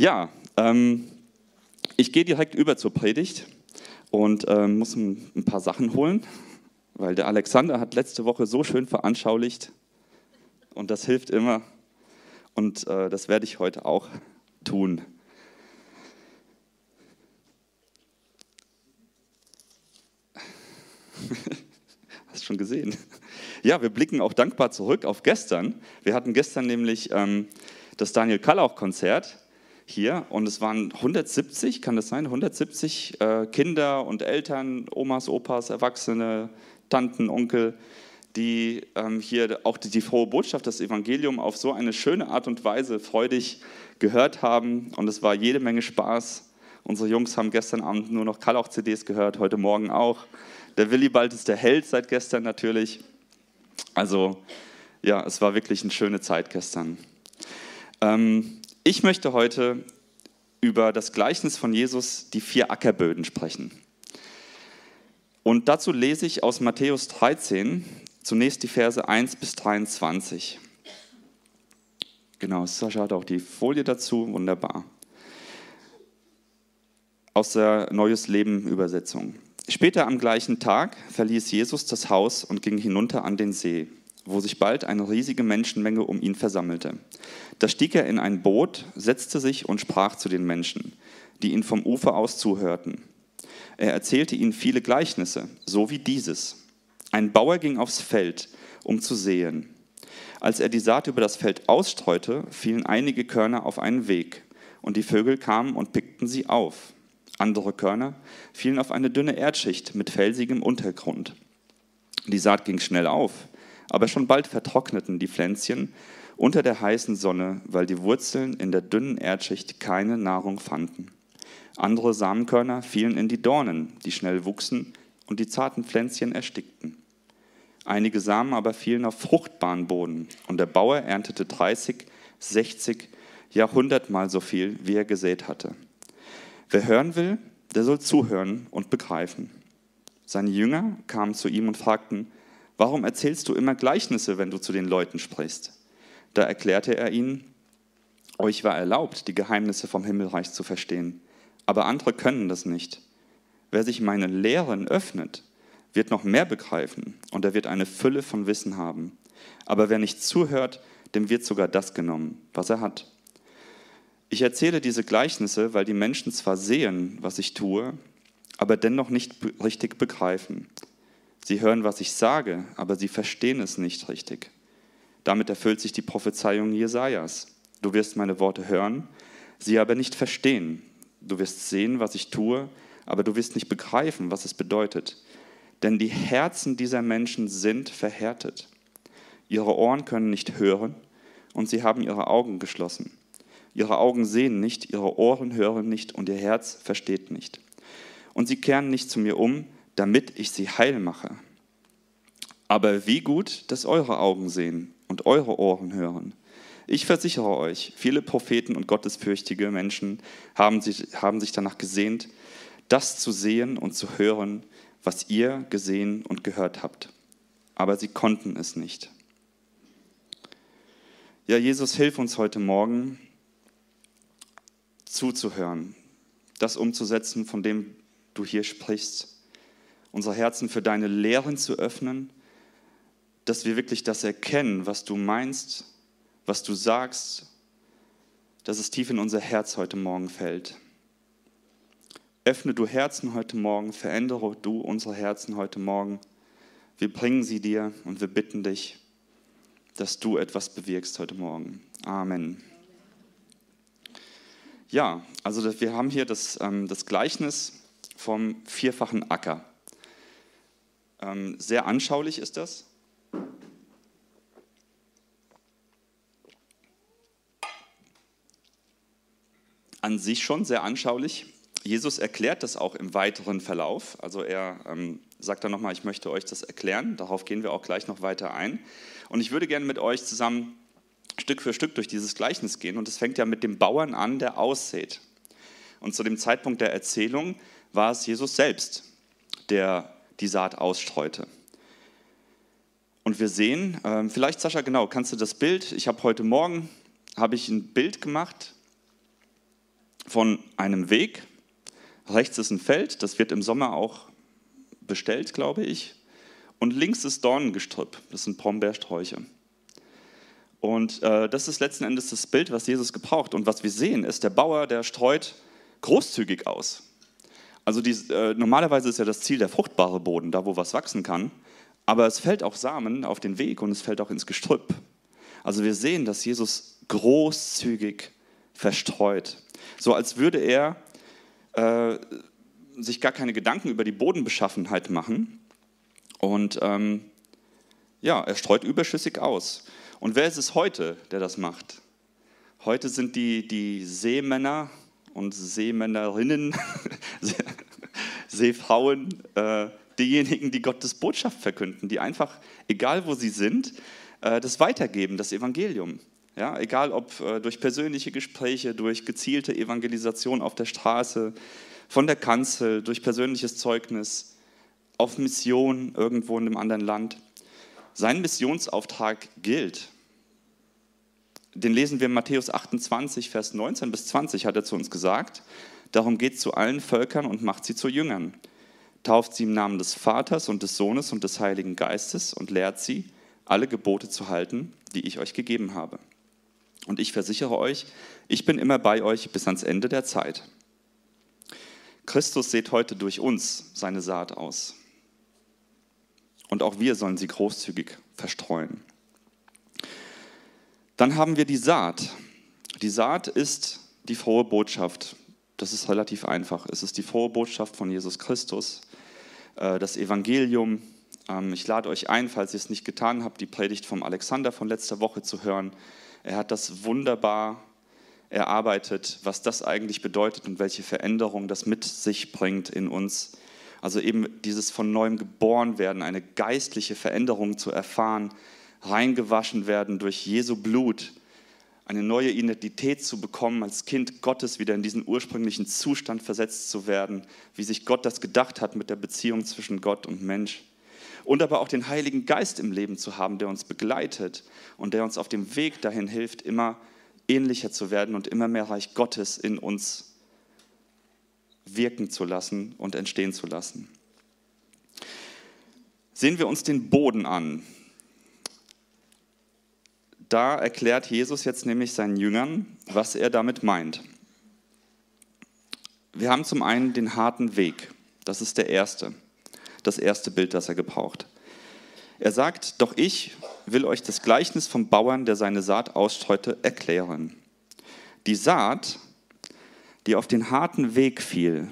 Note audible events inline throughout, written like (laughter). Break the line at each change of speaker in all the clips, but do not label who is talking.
Ja, ähm, ich gehe direkt über zur Predigt und ähm, muss ein, ein paar Sachen holen, weil der Alexander hat letzte Woche so schön veranschaulicht und das hilft immer und äh, das werde ich heute auch tun. (laughs) Hast schon gesehen? Ja, wir blicken auch dankbar zurück auf gestern. Wir hatten gestern nämlich ähm, das Daniel Kallauch-Konzert hier und es waren 170, kann das sein? 170 äh, Kinder und Eltern, Omas, Opas, Erwachsene, Tanten, Onkel, die ähm, hier auch die, die, frohe Botschaft, das Evangelium auf so eine schöne Art und Weise freudig gehört haben und es war jede Menge Spaß. Unsere Jungs haben gestern Abend nur noch Kallauch-CDs gehört, heute Morgen auch. Der Willibald ist der Held seit gestern natürlich. Also ja, es war wirklich eine schöne Zeit gestern. Ähm, ich möchte heute über das Gleichnis von Jesus, die vier Ackerböden, sprechen. Und dazu lese ich aus Matthäus 13 zunächst die Verse 1 bis 23. Genau, Sascha hat auch die Folie dazu, wunderbar. Aus der Neues Leben Übersetzung. Später am gleichen Tag verließ Jesus das Haus und ging hinunter an den See wo sich bald eine riesige Menschenmenge um ihn versammelte. Da stieg er in ein Boot, setzte sich und sprach zu den Menschen, die ihn vom Ufer aus zuhörten. Er erzählte ihnen viele Gleichnisse, so wie dieses. Ein Bauer ging aufs Feld, um zu säen. Als er die Saat über das Feld ausstreute, fielen einige Körner auf einen Weg, und die Vögel kamen und pickten sie auf. Andere Körner fielen auf eine dünne Erdschicht mit felsigem Untergrund. Die Saat ging schnell auf, aber schon bald vertrockneten die Pflänzchen unter der heißen Sonne, weil die Wurzeln in der dünnen Erdschicht keine Nahrung fanden. Andere Samenkörner fielen in die Dornen, die schnell wuchsen und die zarten Pflänzchen erstickten. Einige Samen aber fielen auf fruchtbaren Boden und der Bauer erntete 30, 60, ja hundertmal so viel, wie er gesät hatte. Wer hören will, der soll zuhören und begreifen. Seine Jünger kamen zu ihm und fragten, Warum erzählst du immer Gleichnisse, wenn du zu den Leuten sprichst? Da erklärte er ihnen, euch war erlaubt, die Geheimnisse vom Himmelreich zu verstehen, aber andere können das nicht. Wer sich meinen Lehren öffnet, wird noch mehr begreifen und er wird eine Fülle von Wissen haben. Aber wer nicht zuhört, dem wird sogar das genommen, was er hat. Ich erzähle diese Gleichnisse, weil die Menschen zwar sehen, was ich tue, aber dennoch nicht richtig begreifen. Sie hören, was ich sage, aber sie verstehen es nicht richtig. Damit erfüllt sich die Prophezeiung Jesajas. Du wirst meine Worte hören, sie aber nicht verstehen. Du wirst sehen, was ich tue, aber du wirst nicht begreifen, was es bedeutet. Denn die Herzen dieser Menschen sind verhärtet. Ihre Ohren können nicht hören und sie haben ihre Augen geschlossen. Ihre Augen sehen nicht, ihre Ohren hören nicht und ihr Herz versteht nicht. Und sie kehren nicht zu mir um, damit ich sie heil mache. Aber wie gut, dass eure Augen sehen und eure Ohren hören. Ich versichere euch, viele Propheten und gottesfürchtige Menschen haben sich, haben sich danach gesehnt, das zu sehen und zu hören, was ihr gesehen und gehört habt. Aber sie konnten es nicht. Ja, Jesus, hilf uns heute Morgen zuzuhören, das umzusetzen, von dem du hier sprichst unsere Herzen für deine Lehren zu öffnen, dass wir wirklich das erkennen, was du meinst, was du sagst, dass es tief in unser Herz heute Morgen fällt. Öffne du Herzen heute Morgen, verändere du unsere Herzen heute Morgen. Wir bringen sie dir und wir bitten dich, dass du etwas bewirkst heute Morgen. Amen. Ja, also wir haben hier das, ähm, das Gleichnis vom vierfachen Acker. Ähm, sehr anschaulich ist das. An sich schon sehr anschaulich. Jesus erklärt das auch im weiteren Verlauf. Also er ähm, sagt dann nochmal, ich möchte euch das erklären. Darauf gehen wir auch gleich noch weiter ein. Und ich würde gerne mit euch zusammen Stück für Stück durch dieses Gleichnis gehen. Und es fängt ja mit dem Bauern an, der aussät. Und zu dem Zeitpunkt der Erzählung war es Jesus selbst, der die Saat ausstreute. Und wir sehen, ähm, vielleicht Sascha, genau, kannst du das Bild, ich habe heute Morgen, habe ich ein Bild gemacht, von einem Weg. Rechts ist ein Feld, das wird im Sommer auch bestellt, glaube ich. Und links ist Dornengestrüpp, das sind Brombeersträuche. Und äh, das ist letzten Endes das Bild, was Jesus gebraucht. Und was wir sehen, ist, der Bauer, der streut großzügig aus. Also die, äh, normalerweise ist ja das Ziel der fruchtbare Boden, da wo was wachsen kann. Aber es fällt auch Samen auf den Weg und es fällt auch ins Gestrüpp. Also wir sehen, dass Jesus großzügig verstreut. So als würde er äh, sich gar keine Gedanken über die Bodenbeschaffenheit machen. Und ähm, ja, er streut überschüssig aus. Und wer ist es heute, der das macht? Heute sind die, die Seemänner und Seemännerinnen, (laughs) Seefrauen, äh, diejenigen, die Gottes Botschaft verkünden, die einfach, egal wo sie sind, äh, das weitergeben, das Evangelium. Ja, egal ob äh, durch persönliche Gespräche, durch gezielte Evangelisation auf der Straße, von der Kanzel, durch persönliches Zeugnis, auf Mission irgendwo in einem anderen Land. Sein Missionsauftrag gilt. Den lesen wir in Matthäus 28, Vers 19 bis 20, hat er zu uns gesagt. Darum geht zu allen Völkern und macht sie zu Jüngern. Tauft sie im Namen des Vaters und des Sohnes und des Heiligen Geistes und lehrt sie, alle Gebote zu halten, die ich euch gegeben habe. Und ich versichere euch, ich bin immer bei euch bis ans Ende der Zeit. Christus sät heute durch uns seine Saat aus. Und auch wir sollen sie großzügig verstreuen. Dann haben wir die Saat. Die Saat ist die frohe Botschaft. Das ist relativ einfach. Es ist die frohe Botschaft von Jesus Christus, äh, das Evangelium. Ähm, ich lade euch ein, falls ihr es nicht getan habt, die Predigt vom Alexander von letzter Woche zu hören. Er hat das wunderbar erarbeitet, was das eigentlich bedeutet und welche Veränderung das mit sich bringt in uns. Also eben dieses von neuem geboren werden, eine geistliche Veränderung zu erfahren, reingewaschen werden durch Jesu Blut, eine neue Identität zu bekommen, als Kind Gottes wieder in diesen ursprünglichen Zustand versetzt zu werden, wie sich Gott das gedacht hat mit der Beziehung zwischen Gott und Mensch. Und aber auch den Heiligen Geist im Leben zu haben, der uns begleitet und der uns auf dem Weg dahin hilft, immer ähnlicher zu werden und immer mehr Reich Gottes in uns wirken zu lassen und entstehen zu lassen. Sehen wir uns den Boden an, da erklärt Jesus jetzt nämlich seinen Jüngern, was er damit meint. Wir haben zum einen den harten Weg. Das ist der erste, das erste Bild, das er gebraucht. Er sagt, doch ich will euch das Gleichnis vom Bauern, der seine Saat ausstreute, erklären. Die Saat, die auf den harten Weg fiel,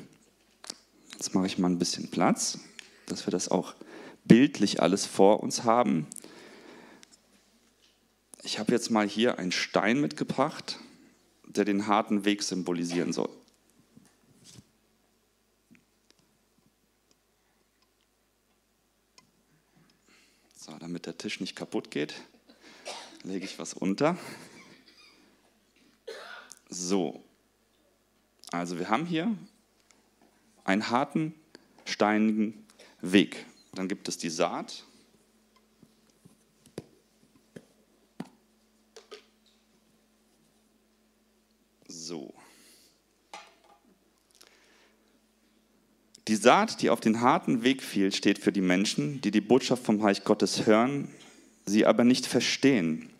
jetzt mache ich mal ein bisschen Platz, dass wir das auch bildlich alles vor uns haben. Ich habe jetzt mal hier einen Stein mitgebracht, der den harten Weg symbolisieren soll. So, damit der Tisch nicht kaputt geht, lege ich was unter. So, also wir haben hier einen harten, steinigen Weg. Dann gibt es die Saat, So. Die Saat, die auf den harten Weg fiel, steht für die Menschen, die die Botschaft vom Reich Gottes hören, sie aber nicht verstehen.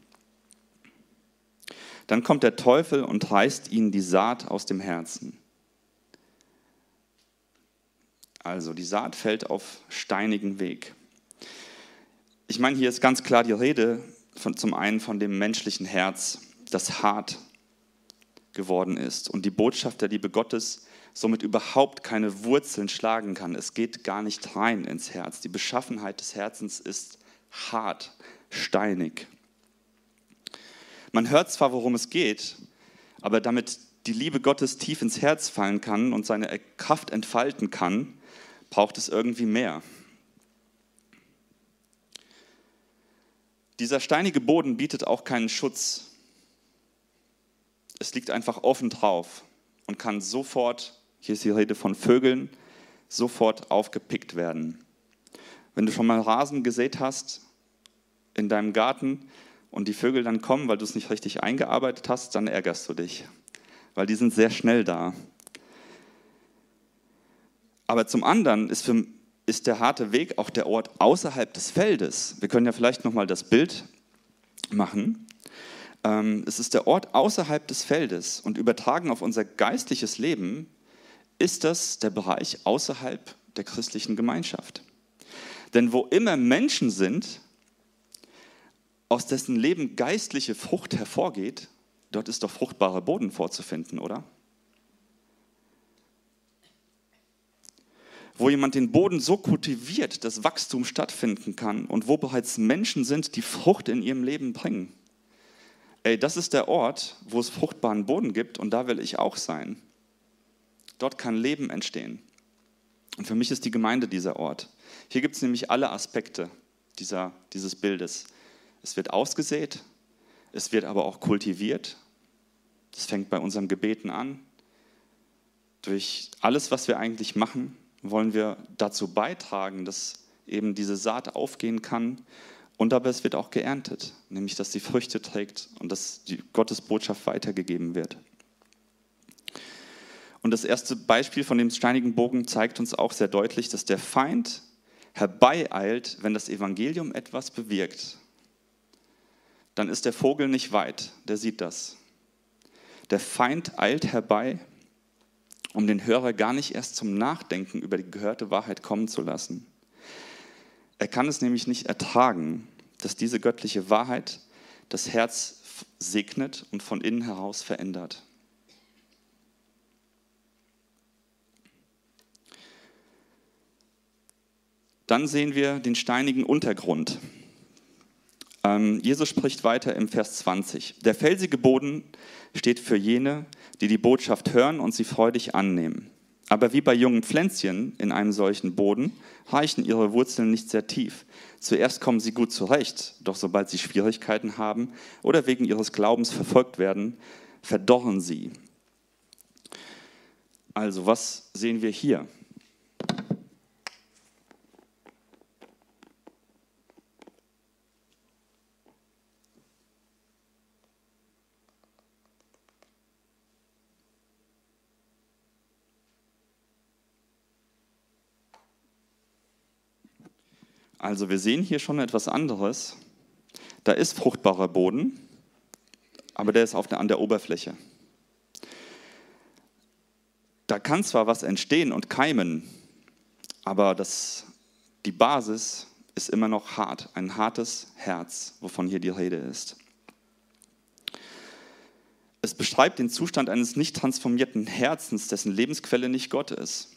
Dann kommt der Teufel und reißt ihnen die Saat aus dem Herzen. Also die Saat fällt auf steinigen Weg. Ich meine, hier ist ganz klar die Rede von, zum einen von dem menschlichen Herz, das hart geworden ist und die Botschaft der Liebe Gottes somit überhaupt keine Wurzeln schlagen kann. Es geht gar nicht rein ins Herz. Die Beschaffenheit des Herzens ist hart, steinig. Man hört zwar, worum es geht, aber damit die Liebe Gottes tief ins Herz fallen kann und seine Kraft entfalten kann, braucht es irgendwie mehr. Dieser steinige Boden bietet auch keinen Schutz es liegt einfach offen drauf und kann sofort, hier ist die Rede von Vögeln, sofort aufgepickt werden. Wenn du schon mal Rasen gesät hast in deinem Garten und die Vögel dann kommen, weil du es nicht richtig eingearbeitet hast, dann ärgerst du dich. weil die sind sehr schnell da. Aber zum anderen ist, für, ist der harte Weg auch der Ort außerhalb des Feldes. Wir können ja vielleicht nochmal das Bild machen. Ähm, es ist der Ort außerhalb des Feldes und übertragen auf unser geistliches Leben ist das der Bereich außerhalb der christlichen Gemeinschaft. Denn wo immer Menschen sind, aus dessen Leben geistliche Frucht hervorgeht, dort ist doch fruchtbarer Boden vorzufinden, oder? Wo jemand den Boden so kultiviert, dass Wachstum stattfinden kann und wo bereits Menschen sind, die Frucht in ihrem Leben bringen. Ey, das ist der Ort, wo es fruchtbaren Boden gibt und da will ich auch sein. Dort kann Leben entstehen. Und für mich ist die Gemeinde dieser Ort. Hier gibt es nämlich alle Aspekte dieser, dieses Bildes. Es wird ausgesät, es wird aber auch kultiviert. Das fängt bei unseren Gebeten an. Durch alles, was wir eigentlich machen, wollen wir dazu beitragen, dass eben diese Saat aufgehen kann. Und aber es wird auch geerntet, nämlich dass sie Früchte trägt und dass die Gottes Botschaft weitergegeben wird. Und das erste Beispiel von dem steinigen Bogen zeigt uns auch sehr deutlich, dass der Feind herbeieilt, wenn das Evangelium etwas bewirkt. Dann ist der Vogel nicht weit, der sieht das. Der Feind eilt herbei, um den Hörer gar nicht erst zum Nachdenken über die gehörte Wahrheit kommen zu lassen. Er kann es nämlich nicht ertragen, dass diese göttliche Wahrheit das Herz segnet und von innen heraus verändert. Dann sehen wir den steinigen Untergrund. Ähm, Jesus spricht weiter im Vers 20. Der felsige Boden steht für jene, die die Botschaft hören und sie freudig annehmen. Aber wie bei jungen Pflänzchen in einem solchen Boden reichen ihre Wurzeln nicht sehr tief. Zuerst kommen sie gut zurecht, doch sobald sie Schwierigkeiten haben oder wegen ihres Glaubens verfolgt werden, verdorren sie. Also was sehen wir hier? Also wir sehen hier schon etwas anderes. Da ist fruchtbarer Boden, aber der ist auf der, an der Oberfläche. Da kann zwar was entstehen und keimen, aber das, die Basis ist immer noch hart, ein hartes Herz, wovon hier die Rede ist. Es beschreibt den Zustand eines nicht transformierten Herzens, dessen Lebensquelle nicht Gott ist.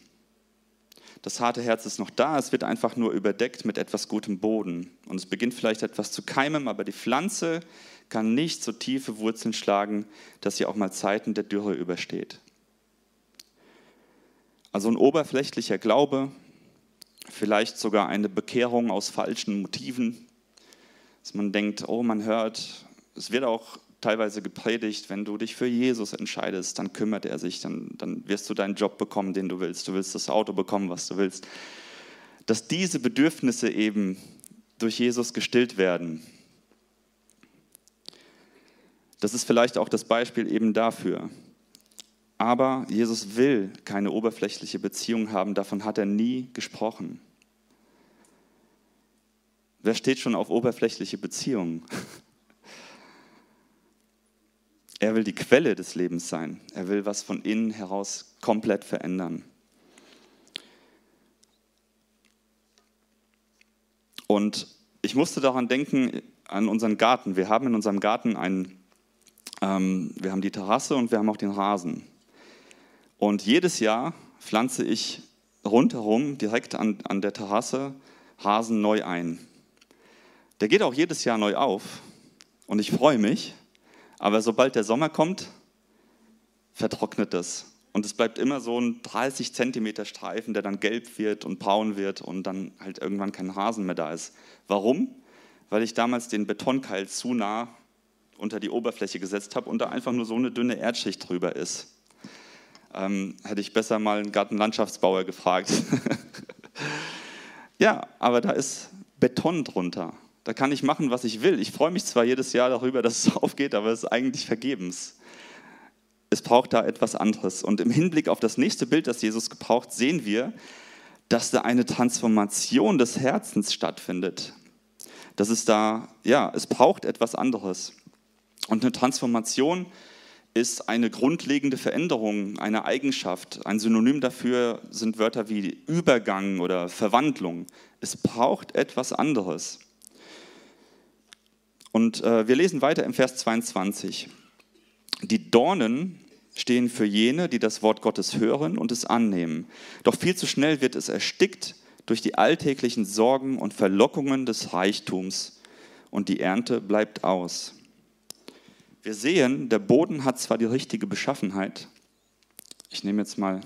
Das harte Herz ist noch da, es wird einfach nur überdeckt mit etwas gutem Boden. Und es beginnt vielleicht etwas zu keimen, aber die Pflanze kann nicht so tiefe Wurzeln schlagen, dass sie auch mal Zeiten der Dürre übersteht. Also ein oberflächlicher Glaube, vielleicht sogar eine Bekehrung aus falschen Motiven, dass man denkt, oh, man hört, es wird auch teilweise gepredigt, wenn du dich für Jesus entscheidest, dann kümmert er sich, dann, dann wirst du deinen Job bekommen, den du willst, du willst das Auto bekommen, was du willst. Dass diese Bedürfnisse eben durch Jesus gestillt werden. Das ist vielleicht auch das Beispiel eben dafür. Aber Jesus will keine oberflächliche Beziehung haben, davon hat er nie gesprochen. Wer steht schon auf oberflächliche Beziehungen? (laughs) Er will die Quelle des Lebens sein. Er will was von innen heraus komplett verändern. Und ich musste daran denken, an unseren Garten. Wir haben in unserem Garten einen, ähm, wir haben die Terrasse und wir haben auch den Rasen. Und jedes Jahr pflanze ich rundherum, direkt an, an der Terrasse, Rasen neu ein. Der geht auch jedes Jahr neu auf. Und ich freue mich, aber sobald der Sommer kommt, vertrocknet das. Und es bleibt immer so ein 30 Zentimeter Streifen, der dann gelb wird und braun wird und dann halt irgendwann kein Rasen mehr da ist. Warum? Weil ich damals den Betonkeil zu nah unter die Oberfläche gesetzt habe und da einfach nur so eine dünne Erdschicht drüber ist. Ähm, hätte ich besser mal einen Gartenlandschaftsbauer gefragt. (laughs) ja, aber da ist Beton drunter. Da kann ich machen, was ich will. Ich freue mich zwar jedes Jahr darüber, dass es (laughs) aufgeht, aber es ist eigentlich vergebens. es braucht da etwas anderes. Und im Hinblick auf das nächste Bild, das Jesus gebraucht, sehen wir, dass da eine Transformation des Herzens stattfindet. Dass es da, ja, es braucht etwas anderes. Und eine Transformation ist eine grundlegende Veränderung, eine Eigenschaft. Ein Synonym dafür sind Wörter wie Übergang oder Verwandlung. Es braucht etwas anderes. Und äh, wir lesen weiter im Vers 22. Die Dornen stehen für jene, die das Wort Gottes hören und es annehmen. Doch viel zu schnell wird es erstickt durch die alltäglichen Sorgen und Verlockungen des Reichtums und die Ernte bleibt aus. Wir sehen, der Boden hat zwar die richtige Beschaffenheit. Ich nehme jetzt mal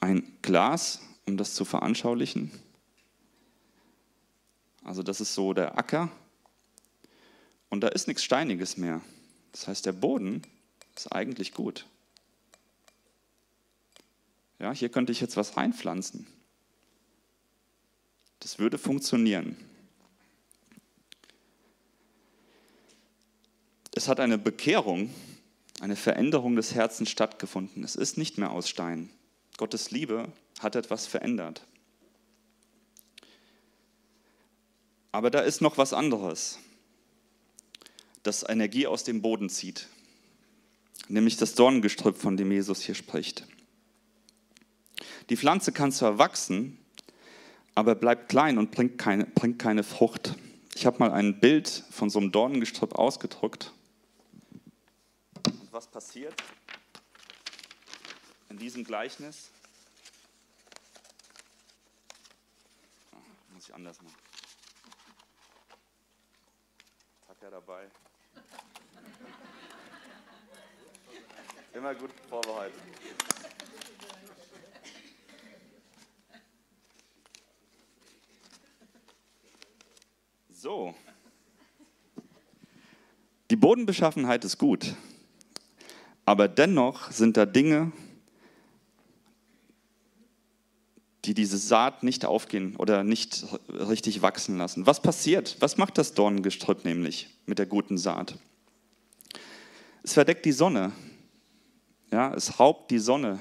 ein Glas, um das zu veranschaulichen. Also das ist so der Acker. Und da ist nichts Steiniges mehr. Das heißt, der Boden ist eigentlich gut. Ja, hier könnte ich jetzt was reinpflanzen. Das würde funktionieren. Es hat eine Bekehrung, eine Veränderung des Herzens stattgefunden. Es ist nicht mehr aus Stein. Gottes Liebe hat etwas verändert. Aber da ist noch was anderes, das Energie aus dem Boden zieht, nämlich das Dornengestrüpp, von dem Jesus hier spricht. Die Pflanze kann zwar wachsen, aber bleibt klein und bringt keine, bringt keine Frucht. Ich habe mal ein Bild von so einem Dornengestrüpp ausgedruckt was passiert in diesem Gleichnis? Muss ich anders machen. Tacker dabei. Immer gut vorbereitet. So. Die Bodenbeschaffenheit ist gut. Aber dennoch sind da Dinge, die diese Saat nicht aufgehen oder nicht richtig wachsen lassen. Was passiert? Was macht das Dornengestrüpp nämlich mit der guten Saat? Es verdeckt die Sonne. Ja, es raubt die Sonne,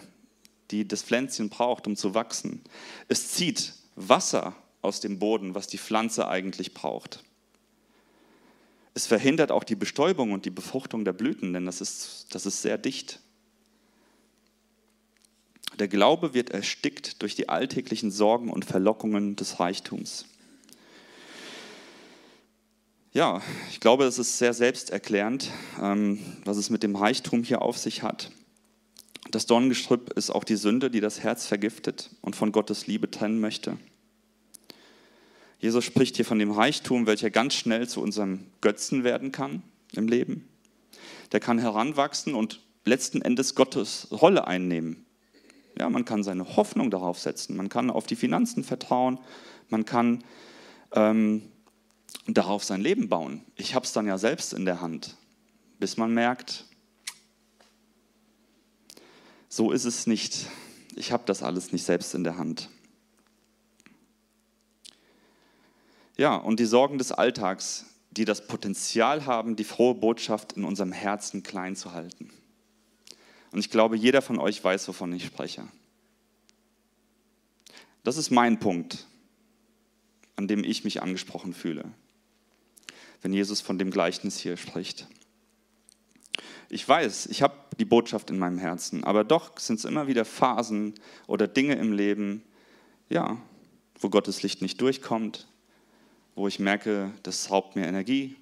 die das Pflänzchen braucht, um zu wachsen. Es zieht Wasser aus dem Boden, was die Pflanze eigentlich braucht. Es verhindert auch die Bestäubung und die Befruchtung der Blüten, denn das ist, das ist sehr dicht. Der Glaube wird erstickt durch die alltäglichen Sorgen und Verlockungen des Reichtums. Ja, ich glaube, es ist sehr selbsterklärend, ähm, was es mit dem Reichtum hier auf sich hat. Das Dornengestrüpp ist auch die Sünde, die das Herz vergiftet und von Gottes Liebe trennen möchte. Jesus spricht hier von dem Reichtum, welcher ganz schnell zu unserem Götzen werden kann im Leben. Der kann heranwachsen und letzten Endes Gottes Rolle einnehmen. Ja, man kann seine Hoffnung darauf setzen, man kann auf die Finanzen vertrauen, man kann ähm, darauf sein Leben bauen. Ich habe es dann ja selbst in der Hand, bis man merkt, so ist es nicht. Ich habe das alles nicht selbst in der Hand. Ja, und die Sorgen des Alltags, die das Potenzial haben, die frohe Botschaft in unserem Herzen klein zu halten. Und ich glaube, jeder von euch weiß, wovon ich spreche. Das ist mein Punkt, an dem ich mich angesprochen fühle, wenn Jesus von dem Gleichnis hier spricht. Ich weiß, ich habe die Botschaft in meinem Herzen, aber doch sind es immer wieder Phasen oder Dinge im Leben, ja, wo Gottes Licht nicht durchkommt, wo ich merke, das raubt mir Energie.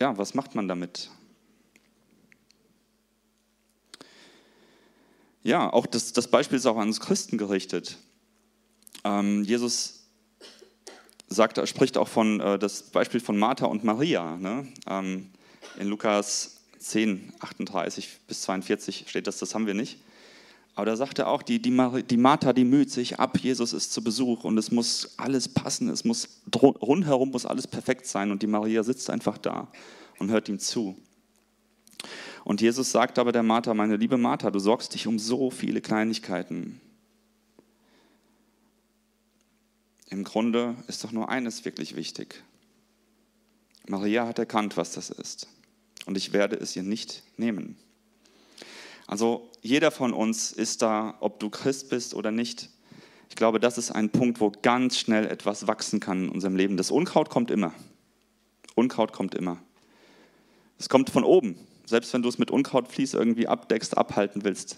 Ja, was macht man damit? Ja, auch das, das Beispiel ist auch an uns Christen gerichtet. Ähm, Jesus sagt, spricht auch von äh, das Beispiel von Martha und Maria. Ne? Ähm, in Lukas 10, 38 bis 42 steht das, das haben wir nicht. Aber da sagt er auch, die, die, die Martha, die müht sich ab, Jesus ist zu Besuch und es muss alles passen, es muss rundherum muss alles perfekt sein und die Maria sitzt einfach da und hört ihm zu. Und Jesus sagt aber der Martha, meine liebe Martha, du sorgst dich um so viele Kleinigkeiten. Im Grunde ist doch nur eines wirklich wichtig. Maria hat erkannt, was das ist. und ich werde es ihr nicht nehmen. Also jeder von uns ist da, ob du Christ bist oder nicht. Ich glaube, das ist ein Punkt, wo ganz schnell etwas wachsen kann in unserem Leben. Das Unkraut kommt immer. Unkraut kommt immer. Es kommt von oben. Selbst wenn du es mit Unkrautvlies irgendwie abdeckst, abhalten willst.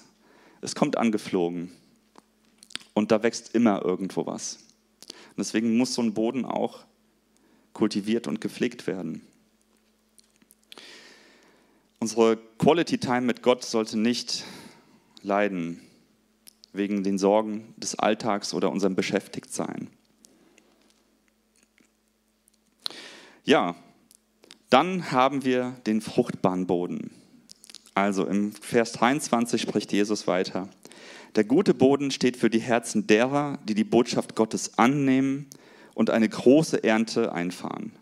Es kommt angeflogen. Und da wächst immer irgendwo was. Und deswegen muss so ein Boden auch kultiviert und gepflegt werden. Unsere Quality Time mit Gott sollte nicht leiden wegen den Sorgen des Alltags oder unserem Beschäftigtsein. Ja, dann haben wir den fruchtbaren Boden. Also im Vers 23 spricht Jesus weiter. Der gute Boden steht für die Herzen derer, die die Botschaft Gottes annehmen und eine große Ernte einfahren.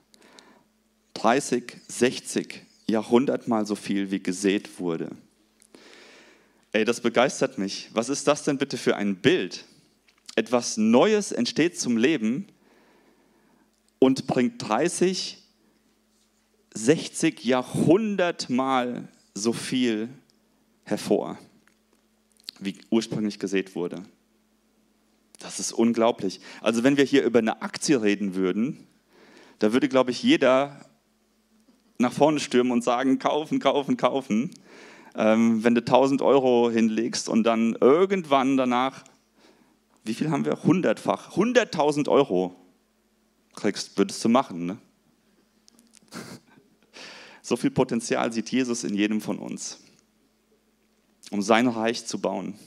30, 60, Jahrhundertmal so viel, wie gesät wurde. Ey, das begeistert mich. Was ist das denn bitte für ein Bild? Etwas Neues entsteht zum Leben und bringt 30, 60 Jahrhundertmal so viel hervor, wie ursprünglich gesät wurde. Das ist unglaublich. Also wenn wir hier über eine Aktie reden würden, da würde, glaube ich, jeder nach vorne stürmen und sagen, kaufen, kaufen, kaufen. Ähm, wenn du 1000 Euro hinlegst und dann irgendwann danach, wie viel haben wir? Hundertfach, 100.000 Euro kriegst, würdest du machen. Ne? So viel Potenzial sieht Jesus in jedem von uns, um sein Reich zu bauen.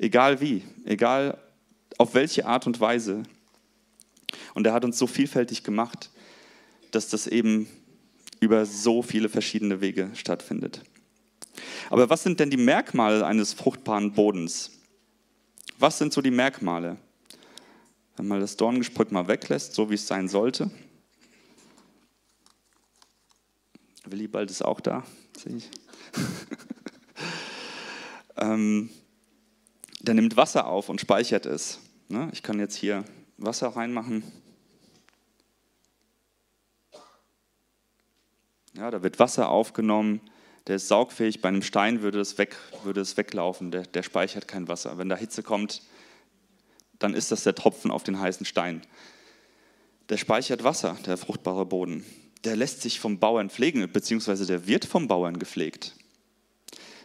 Egal wie, egal auf welche Art und Weise. Und er hat uns so vielfältig gemacht, dass das eben über so viele verschiedene Wege stattfindet. Aber was sind denn die Merkmale eines fruchtbaren Bodens? Was sind so die Merkmale? Wenn man das Dorngesprück mal weglässt, so wie es sein sollte. Willibald ist auch da, sehe ich. (laughs) ähm, der nimmt Wasser auf und speichert es. Ne? Ich kann jetzt hier Wasser reinmachen. Ja, da wird Wasser aufgenommen, der ist saugfähig. Bei einem Stein würde es, weg, würde es weglaufen, der, der speichert kein Wasser. Wenn da Hitze kommt, dann ist das der Tropfen auf den heißen Stein. Der speichert Wasser, der fruchtbare Boden. Der lässt sich vom Bauern pflegen, beziehungsweise der wird vom Bauern gepflegt.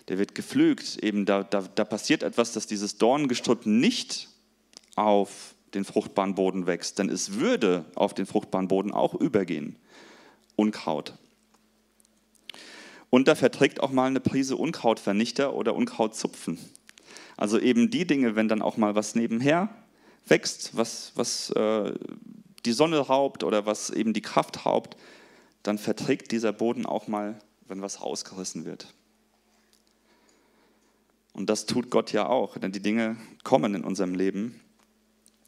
Der wird gepflügt. Eben da, da, da passiert etwas, dass dieses Dorngestrüpp nicht auf den fruchtbaren Boden wächst, denn es würde auf den fruchtbaren Boden auch übergehen. Unkraut. Und da verträgt auch mal eine Prise Unkrautvernichter oder Unkrautzupfen. Also eben die Dinge, wenn dann auch mal was nebenher wächst, was, was äh, die Sonne raubt oder was eben die Kraft raubt, dann verträgt dieser Boden auch mal, wenn was rausgerissen wird. Und das tut Gott ja auch, denn die Dinge kommen in unserem Leben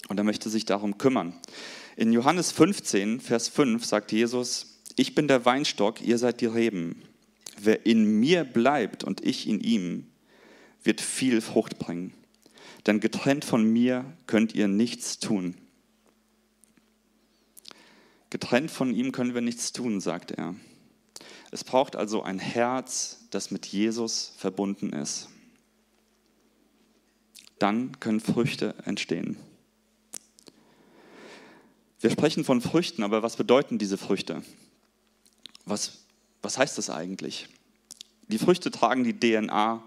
und er möchte sich darum kümmern. In Johannes 15, Vers 5 sagt Jesus, ich bin der Weinstock, ihr seid die Reben. Wer in mir bleibt und ich in ihm, wird viel Frucht bringen. Denn getrennt von mir könnt ihr nichts tun. Getrennt von ihm können wir nichts tun, sagt er. Es braucht also ein Herz, das mit Jesus verbunden ist. Dann können Früchte entstehen. Wir sprechen von Früchten, aber was bedeuten diese Früchte? Was was heißt das eigentlich? Die Früchte tragen die DNA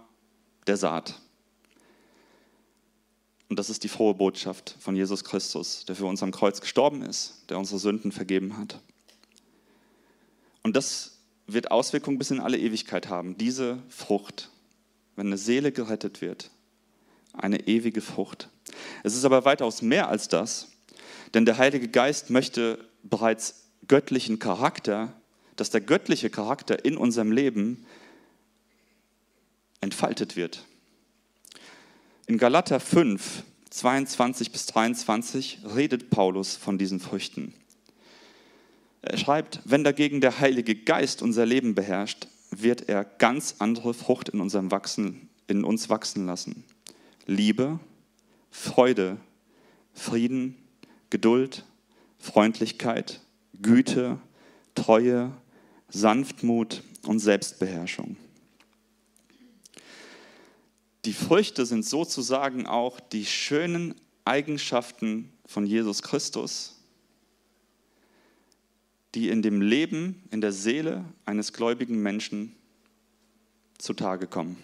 der Saat. Und das ist die frohe Botschaft von Jesus Christus, der für uns am Kreuz gestorben ist, der unsere Sünden vergeben hat. Und das wird Auswirkungen bis in alle Ewigkeit haben. Diese Frucht, wenn eine Seele gerettet wird, eine ewige Frucht. Es ist aber weitaus mehr als das, denn der Heilige Geist möchte bereits göttlichen Charakter dass der göttliche Charakter in unserem Leben entfaltet wird. In Galater 5, 22 bis 23 redet Paulus von diesen Früchten. Er schreibt, wenn dagegen der Heilige Geist unser Leben beherrscht, wird er ganz andere Frucht in, unserem wachsen, in uns wachsen lassen. Liebe, Freude, Frieden, Geduld, Freundlichkeit, Güte, Treue, Sanftmut und Selbstbeherrschung. Die Früchte sind sozusagen auch die schönen Eigenschaften von Jesus Christus, die in dem Leben, in der Seele eines gläubigen Menschen zutage kommen.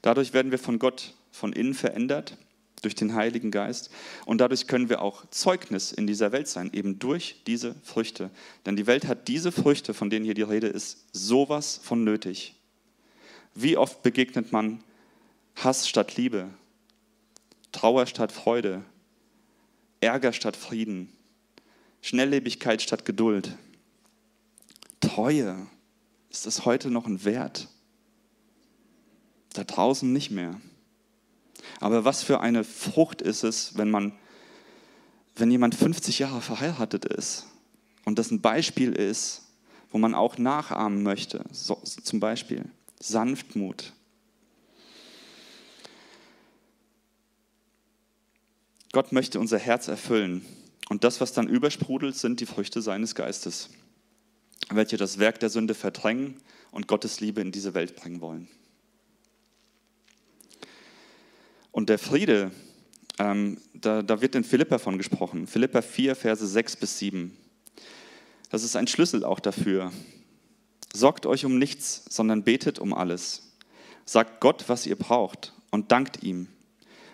Dadurch werden wir von Gott von innen verändert, durch den Heiligen Geist. Und dadurch können wir auch Zeugnis in dieser Welt sein, eben durch diese Früchte. Denn die Welt hat diese Früchte, von denen hier die Rede ist, sowas von nötig. Wie oft begegnet man Hass statt Liebe, Trauer statt Freude, Ärger statt Frieden, Schnelllebigkeit statt Geduld. Treue, ist das heute noch ein Wert? Da draußen nicht mehr. Aber was für eine Frucht ist es, wenn man, wenn jemand 50 Jahre verheiratet ist und das ein Beispiel ist, wo man auch nachahmen möchte, so, zum Beispiel Sanftmut. Gott möchte unser Herz erfüllen und das, was dann übersprudelt, sind die Früchte seines Geistes, welche das Werk der Sünde verdrängen und Gottes Liebe in diese Welt bringen wollen. Und der Friede, ähm, da, da wird in Philippa von gesprochen. Philippa 4, Verse 6 bis 7. Das ist ein Schlüssel auch dafür. Sorgt euch um nichts, sondern betet um alles. Sagt Gott, was ihr braucht und dankt ihm.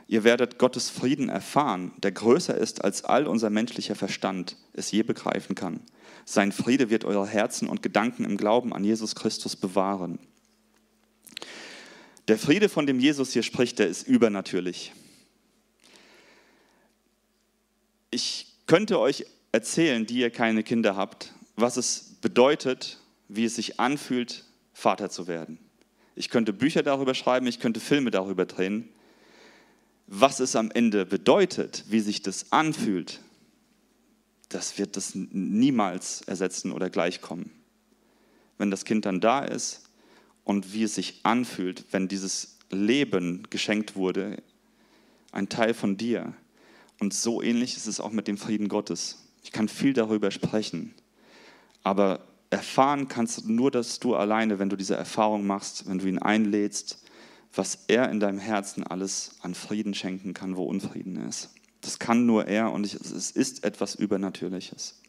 Ihr werdet Gottes Frieden erfahren, der größer ist, als all unser menschlicher Verstand es je begreifen kann. Sein Friede wird eure Herzen und Gedanken im Glauben an Jesus Christus bewahren. Der Friede, von dem Jesus hier spricht, der ist übernatürlich. Ich könnte euch erzählen, die ihr keine Kinder habt, was es bedeutet, wie es sich anfühlt, Vater zu werden. Ich könnte Bücher darüber schreiben, ich könnte Filme darüber drehen was es am Ende bedeutet, wie sich das anfühlt, das wird das niemals ersetzen oder gleichkommen. Wenn das Kind dann da ist und wie es sich anfühlt, wenn dieses Leben geschenkt wurde, ein Teil von dir. Und so ähnlich ist es auch mit dem Frieden Gottes. Ich kann viel darüber sprechen, aber erfahren kannst du nur, dass du alleine, wenn du diese Erfahrung machst, wenn du ihn einlädst, was er in deinem Herzen alles an Frieden schenken kann, wo Unfrieden ist. Das kann nur er und es ist etwas Übernatürliches.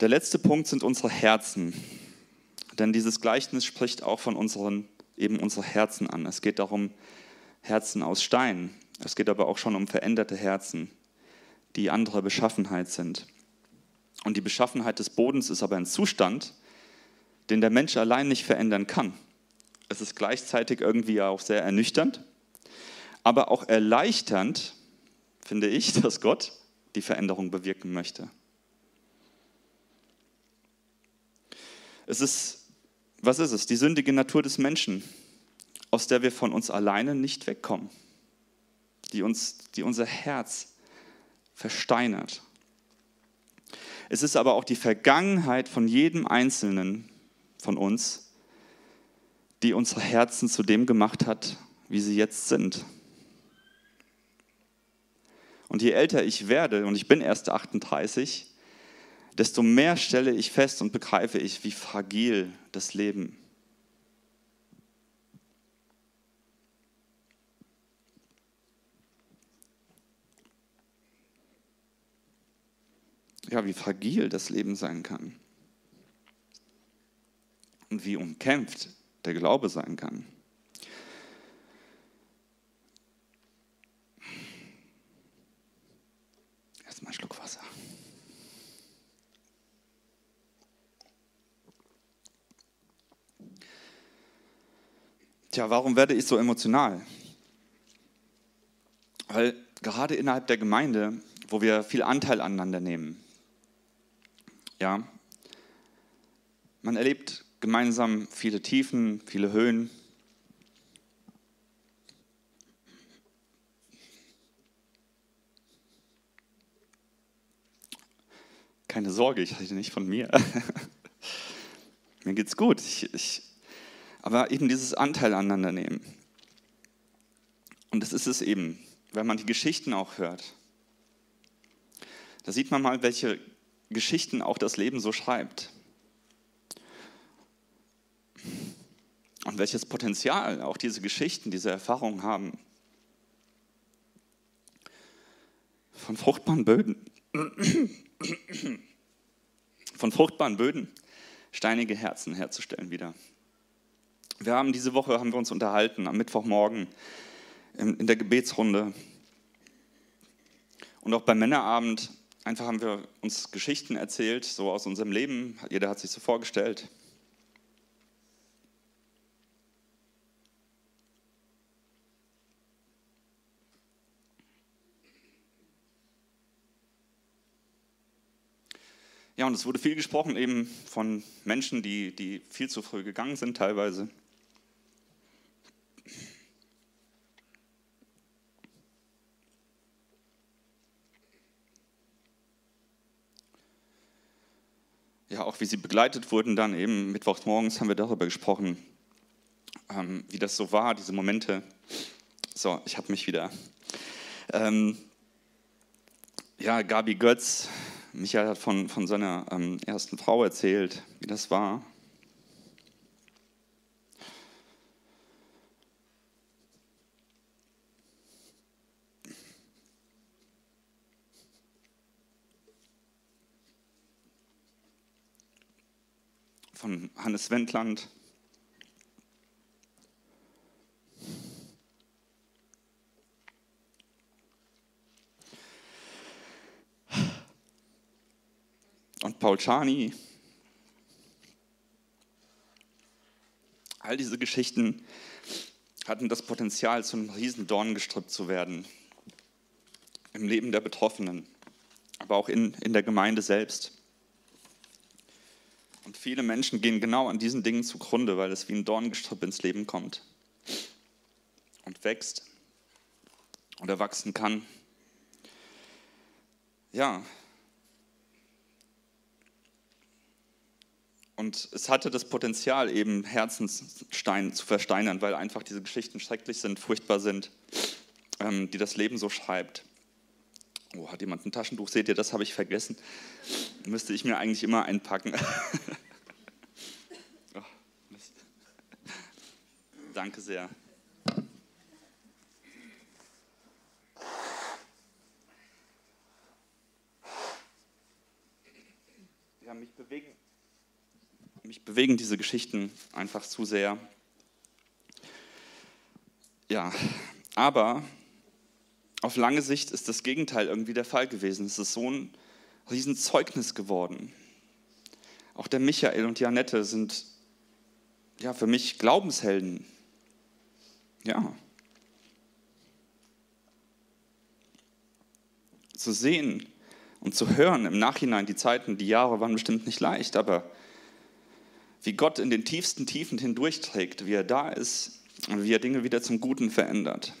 Der letzte Punkt sind unsere Herzen. Denn dieses Gleichnis spricht auch von unseren, eben unsere Herzen an. Es geht darum, Herzen aus Stein. Es geht aber auch schon um veränderte Herzen, die anderer Beschaffenheit sind. Und die Beschaffenheit des Bodens ist aber ein Zustand, den der Mensch allein nicht verändern kann. Es ist gleichzeitig irgendwie auch sehr ernüchternd, aber auch erleichternd, finde ich, (laughs) dass Gott die Veränderung bewirken möchte. Es ist, was ist es? Die sündige Natur des Menschen, aus der wir von uns alleine nicht wegkommen, die, uns, die unser Herz versteinert. Es ist aber auch die Vergangenheit von jedem Einzelnen von uns, die unsere Herzen zu dem gemacht hat, wie sie jetzt sind. Und je älter ich werde, und ich bin erst 38, desto mehr stelle ich fest und begreife ich, wie fragil das Leben ja, wie fragil das Leben sein kann und wie umkämpft der Glaube sein kann. Erstmal einen Schluck Wasser. Tja, warum werde ich so emotional? Weil gerade innerhalb der Gemeinde, wo wir viel Anteil aneinander nehmen, ja, man erlebt gemeinsam viele Tiefen, viele Höhen. Keine Sorge, ich rede nicht von mir. (laughs) mir geht's gut. Ich, ich, aber eben dieses Anteil aneinander nehmen. Und das ist es eben, wenn man die Geschichten auch hört. Da sieht man mal, welche Geschichten auch das Leben so schreibt. Und welches Potenzial auch diese Geschichten, diese Erfahrungen haben. Von fruchtbaren Böden. Von fruchtbaren Böden steinige Herzen herzustellen wieder. Wir haben diese Woche haben wir uns unterhalten am Mittwochmorgen in, der Gebetsrunde und auch beim Männerabend einfach haben wir uns Geschichten erzählt, so aus unserem Leben. Jeder hat sich so vorgestellt. Ja, und es wurde viel gesprochen eben von Menschen, die, die viel zu früh gegangen sind teilweise. Ja, auch wie sie begleitet wurden, dann eben mittwochsmorgens haben wir darüber gesprochen, ähm, wie das so war, diese Momente. So, ich habe mich wieder. Ähm, ja, Gabi Götz, Michael hat von, von seiner ähm, ersten Frau erzählt, wie das war. Von Hannes Wendland. und Paul Czani. All diese Geschichten hatten das Potenzial, zu einem riesen Dornengestrüpp zu werden im Leben der Betroffenen, aber auch in, in der Gemeinde selbst. Und viele Menschen gehen genau an diesen Dingen zugrunde, weil es wie ein Dornengestrüpp ins Leben kommt und wächst oder wachsen kann. Ja, Und es hatte das Potenzial, eben Herzensstein zu versteinern, weil einfach diese Geschichten schrecklich sind, furchtbar sind, ähm, die das Leben so schreibt. Oh, hat jemand ein Taschentuch? Seht ihr, das habe ich vergessen. Müsste ich mir eigentlich immer einpacken. (laughs) oh, Danke sehr. Ja, mich bewegen mich bewegen diese Geschichten einfach zu sehr. Ja, aber auf lange Sicht ist das Gegenteil irgendwie der Fall gewesen. Es ist so ein Riesenzeugnis geworden. Auch der Michael und Janette sind ja für mich Glaubenshelden. Ja. Zu sehen und zu hören im Nachhinein, die Zeiten, die Jahre waren bestimmt nicht leicht, aber wie Gott in den tiefsten Tiefen hindurchträgt, wie er da ist und wie er Dinge wieder zum Guten verändert.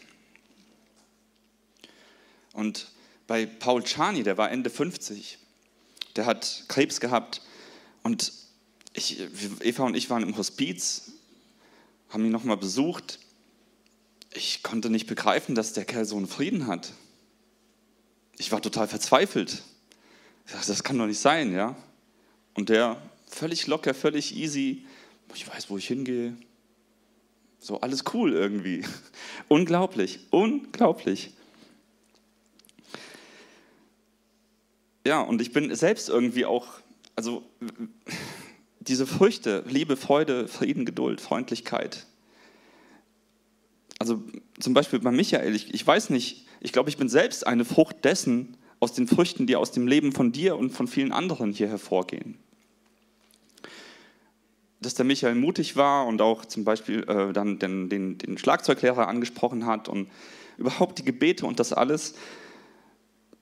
Und bei Paul Czani, der war Ende 50, der hat Krebs gehabt und ich, Eva und ich waren im Hospiz, haben ihn nochmal besucht. Ich konnte nicht begreifen, dass der Kerl so einen Frieden hat. Ich war total verzweifelt. Ich dachte, das kann doch nicht sein, ja. Und der völlig locker, völlig easy. Ich weiß, wo ich hingehe. So alles cool irgendwie. (laughs) Unglaublich, unglaublich. Ja, und ich bin selbst irgendwie auch, also diese Früchte, Liebe, Freude, Frieden, Geduld, Freundlichkeit. Also zum Beispiel bei Michael, ich, ich weiß nicht, ich glaube, ich bin selbst eine Frucht dessen, aus den Früchten, die aus dem Leben von dir und von vielen anderen hier hervorgehen dass der Michael mutig war und auch zum Beispiel äh, dann den, den, den, Schlagzeuglehrer angesprochen hat und überhaupt die Gebete und das alles.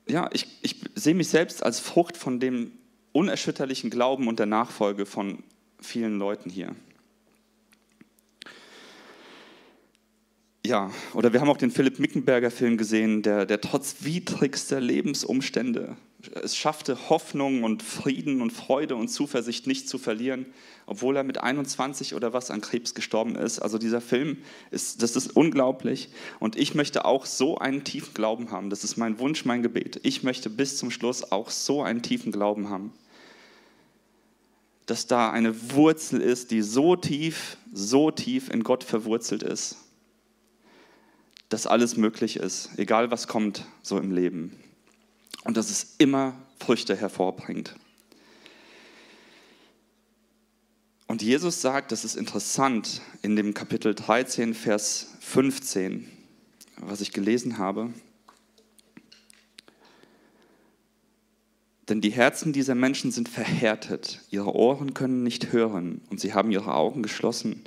Ja, ich, ich sehe mich selbst als Frucht von dem unerschütterlichen Glauben und der Nachfolge von vielen Leuten hier. Ja, oder wir haben auch den Philipp Mickenberger Film gesehen, der, der trotz widrigster Lebensumstände es schaffte, Hoffnung und Frieden und Freude und Zuversicht nicht zu verlieren, obwohl er mit 21 oder was an Krebs gestorben ist. Also dieser Film, ist, das ist unglaublich. Und ich möchte auch so einen tiefen Glauben haben. Das ist mein Wunsch, mein Gebet. Ich möchte bis zum Schluss auch so einen tiefen Glauben haben. dass da eine Wurzel ist, die so tief, so tief in Gott verwurzelt ist, dass alles möglich ist, egal was kommt so im Leben. Und dass es immer Früchte hervorbringt. Und Jesus sagt, das ist interessant, in dem Kapitel 13, Vers 15, was ich gelesen habe. Denn die Herzen dieser Menschen sind verhärtet, ihre Ohren können nicht hören und sie haben ihre Augen geschlossen.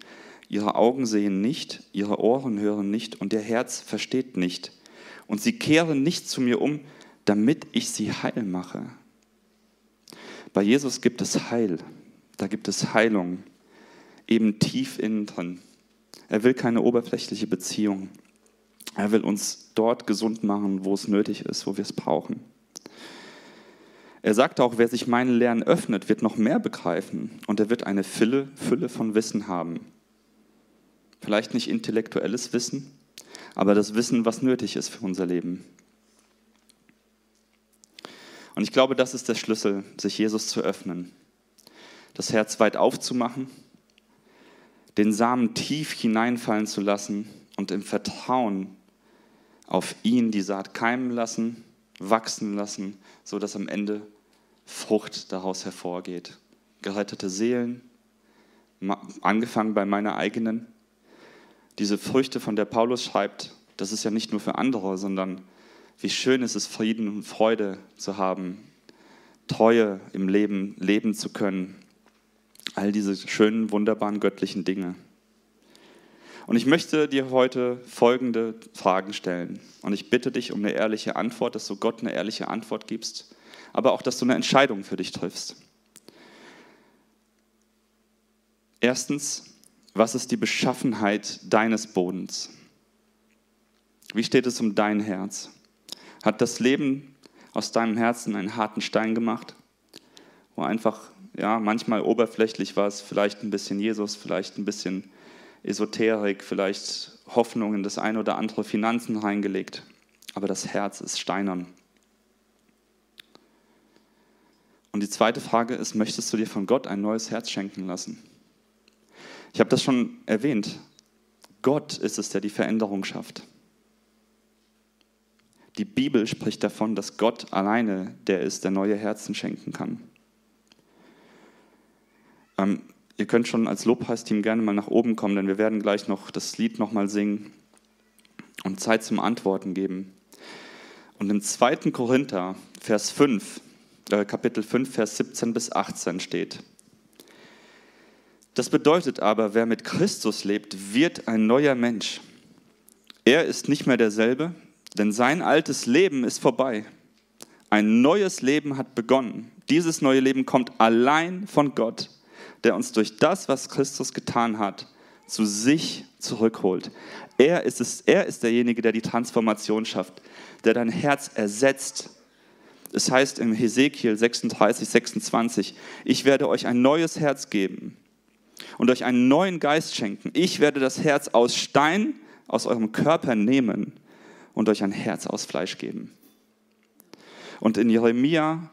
Ihre Augen sehen nicht, ihre Ohren hören nicht und ihr Herz versteht nicht. Und sie kehren nicht zu mir um, damit ich sie heil mache. Bei Jesus gibt es Heil, da gibt es Heilung, eben tief innen drin. Er will keine oberflächliche Beziehung. Er will uns dort gesund machen, wo es nötig ist, wo wir es brauchen. Er sagt auch, wer sich meinen Lehren öffnet, wird noch mehr begreifen und er wird eine Fülle, Fülle von Wissen haben. Vielleicht nicht intellektuelles Wissen, aber das Wissen, was nötig ist für unser Leben. Und ich glaube, das ist der Schlüssel, sich Jesus zu öffnen, das Herz weit aufzumachen, den Samen tief hineinfallen zu lassen und im Vertrauen auf ihn die Saat keimen lassen, wachsen lassen, so dass am Ende Frucht daraus hervorgeht. Gerettete Seelen, angefangen bei meiner eigenen. Diese Früchte, von der Paulus schreibt, das ist ja nicht nur für andere, sondern wie schön ist es, Frieden und Freude zu haben, Treue im Leben leben zu können. All diese schönen, wunderbaren göttlichen Dinge. Und ich möchte dir heute folgende Fragen stellen. Und ich bitte dich um eine ehrliche Antwort, dass du Gott eine ehrliche Antwort gibst, aber auch, dass du eine Entscheidung für dich triffst. Erstens, was ist die Beschaffenheit deines Bodens? Wie steht es um dein Herz? Hat das Leben aus deinem Herzen einen harten Stein gemacht, wo einfach, ja, manchmal oberflächlich war es, vielleicht ein bisschen Jesus, vielleicht ein bisschen Esoterik, vielleicht Hoffnung in das eine oder andere Finanzen reingelegt, aber das Herz ist steinern. Und die zweite Frage ist, möchtest du dir von Gott ein neues Herz schenken lassen? Ich habe das schon erwähnt. Gott ist es, der die Veränderung schafft. Die Bibel spricht davon, dass Gott alleine der ist, der neue Herzen schenken kann. Ähm, ihr könnt schon als Lobpreisteam gerne mal nach oben kommen, denn wir werden gleich noch das Lied nochmal singen und Zeit zum Antworten geben. Und im 2. Korinther, Vers 5, äh, Kapitel 5, Vers 17 bis 18 steht, das bedeutet aber, wer mit Christus lebt, wird ein neuer Mensch. Er ist nicht mehr derselbe, denn sein altes Leben ist vorbei. Ein neues Leben hat begonnen. Dieses neue Leben kommt allein von Gott, der uns durch das, was Christus getan hat, zu sich zurückholt. Er ist, es, er ist derjenige, der die Transformation schafft, der dein Herz ersetzt. Es heißt im Hesekiel 36, 26, ich werde euch ein neues Herz geben und euch einen neuen Geist schenken. Ich werde das Herz aus Stein aus eurem Körper nehmen und euch ein Herz aus Fleisch geben. Und in Jeremia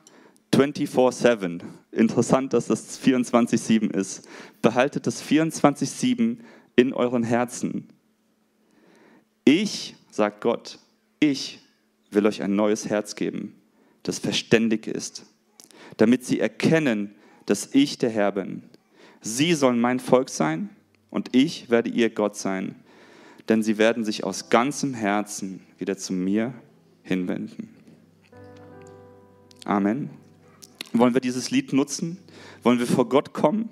24-7, interessant, dass das 24-7 ist, behaltet das 24-7 in euren Herzen. Ich, sagt Gott, ich will euch ein neues Herz geben, das verständig ist, damit sie erkennen, dass ich der Herr bin. Sie sollen mein Volk sein und ich werde ihr Gott sein denn sie werden sich aus ganzem Herzen wieder zu mir hinwenden. Amen. Wollen wir dieses Lied nutzen? Wollen wir vor Gott kommen?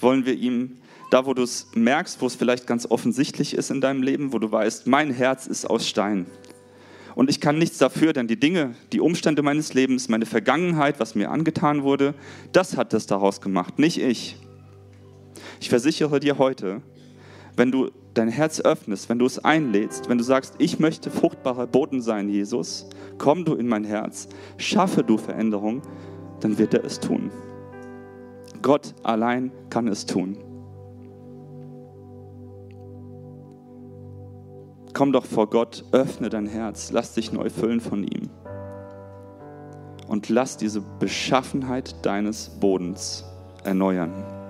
Wollen wir ihm, da wo du es merkst, wo es vielleicht ganz offensichtlich ist in deinem Leben, wo du weißt, mein Herz ist aus Stein. Und ich kann nichts dafür, denn die Dinge, die Umstände meines Lebens, meine Vergangenheit, was mir angetan wurde, das hat es daraus gemacht, nicht ich. Ich versichere dir heute, wenn du dein Herz öffnest, wenn du es einlädst, wenn du sagst, ich möchte fruchtbarer Boden sein, Jesus, komm du in mein Herz, schaffe du Veränderung, dann wird er es tun. Gott allein kann es tun. Komm doch vor Gott, öffne dein Herz, lass dich neu füllen von ihm. Und lass diese Beschaffenheit deines Bodens erneuern.